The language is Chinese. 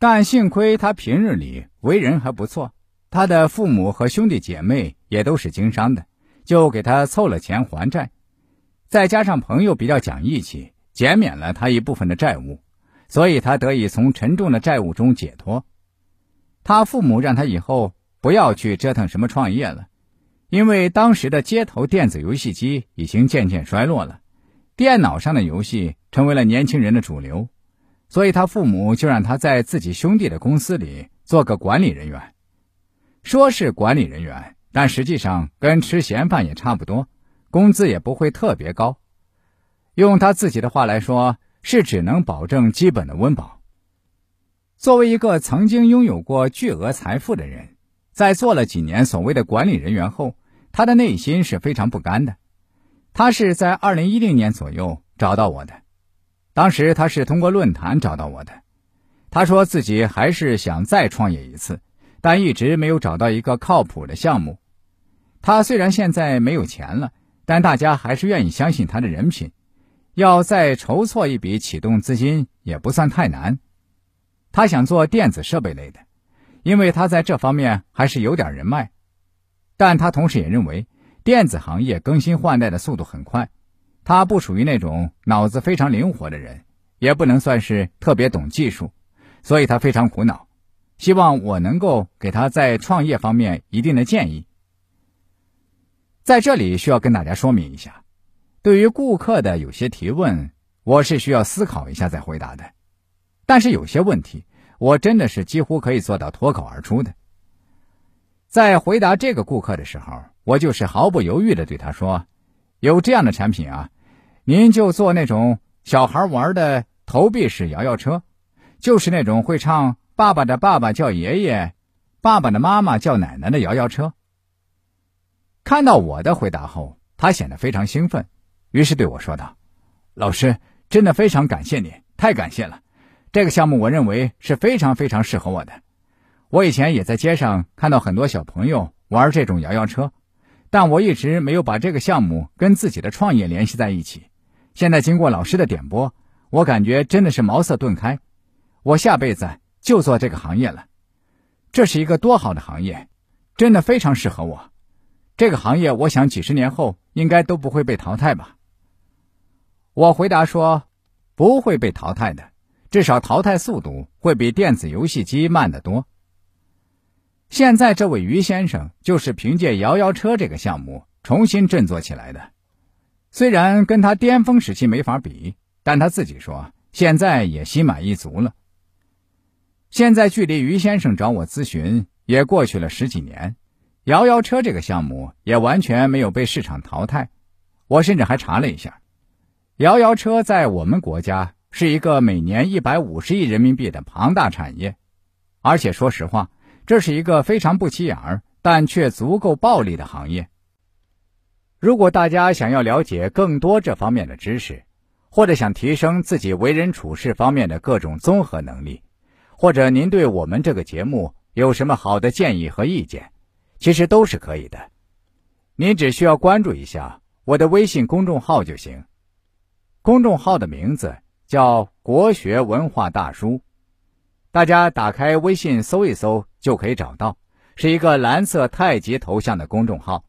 但幸亏他平日里为人还不错，他的父母和兄弟姐妹也都是经商的，就给他凑了钱还债。再加上朋友比较讲义气，减免了他一部分的债务，所以他得以从沉重的债务中解脱。他父母让他以后不要去折腾什么创业了，因为当时的街头电子游戏机已经渐渐衰落了，电脑上的游戏成为了年轻人的主流。所以他父母就让他在自己兄弟的公司里做个管理人员，说是管理人员，但实际上跟吃闲饭也差不多，工资也不会特别高。用他自己的话来说，是只能保证基本的温饱。作为一个曾经拥有过巨额财富的人，在做了几年所谓的管理人员后，他的内心是非常不甘的。他是在二零一零年左右找到我的。当时他是通过论坛找到我的，他说自己还是想再创业一次，但一直没有找到一个靠谱的项目。他虽然现在没有钱了，但大家还是愿意相信他的人品。要再筹措一笔启动资金也不算太难。他想做电子设备类的，因为他在这方面还是有点人脉。但他同时也认为，电子行业更新换代的速度很快。他不属于那种脑子非常灵活的人，也不能算是特别懂技术，所以他非常苦恼，希望我能够给他在创业方面一定的建议。在这里需要跟大家说明一下，对于顾客的有些提问，我是需要思考一下再回答的，但是有些问题我真的是几乎可以做到脱口而出的。在回答这个顾客的时候，我就是毫不犹豫的对他说：“有这样的产品啊。”您就坐那种小孩玩的投币式摇摇车，就是那种会唱“爸爸的爸爸叫爷爷，爸爸的妈妈叫奶奶”的摇摇车。看到我的回答后，他显得非常兴奋，于是对我说道：“老师，真的非常感谢你，太感谢了！这个项目我认为是非常非常适合我的。我以前也在街上看到很多小朋友玩这种摇摇车，但我一直没有把这个项目跟自己的创业联系在一起。”现在经过老师的点拨，我感觉真的是茅塞顿开。我下辈子就做这个行业了。这是一个多好的行业，真的非常适合我。这个行业，我想几十年后应该都不会被淘汰吧？我回答说，不会被淘汰的，至少淘汰速度会比电子游戏机慢得多。现在这位于先生就是凭借摇摇车这个项目重新振作起来的。虽然跟他巅峰时期没法比，但他自己说现在也心满意足了。现在距离于先生找我咨询也过去了十几年，摇摇车这个项目也完全没有被市场淘汰。我甚至还查了一下，摇摇车在我们国家是一个每年一百五十亿人民币的庞大产业，而且说实话，这是一个非常不起眼儿但却足够暴利的行业。如果大家想要了解更多这方面的知识，或者想提升自己为人处事方面的各种综合能力，或者您对我们这个节目有什么好的建议和意见，其实都是可以的。您只需要关注一下我的微信公众号就行。公众号的名字叫“国学文化大叔”，大家打开微信搜一搜就可以找到，是一个蓝色太极头像的公众号。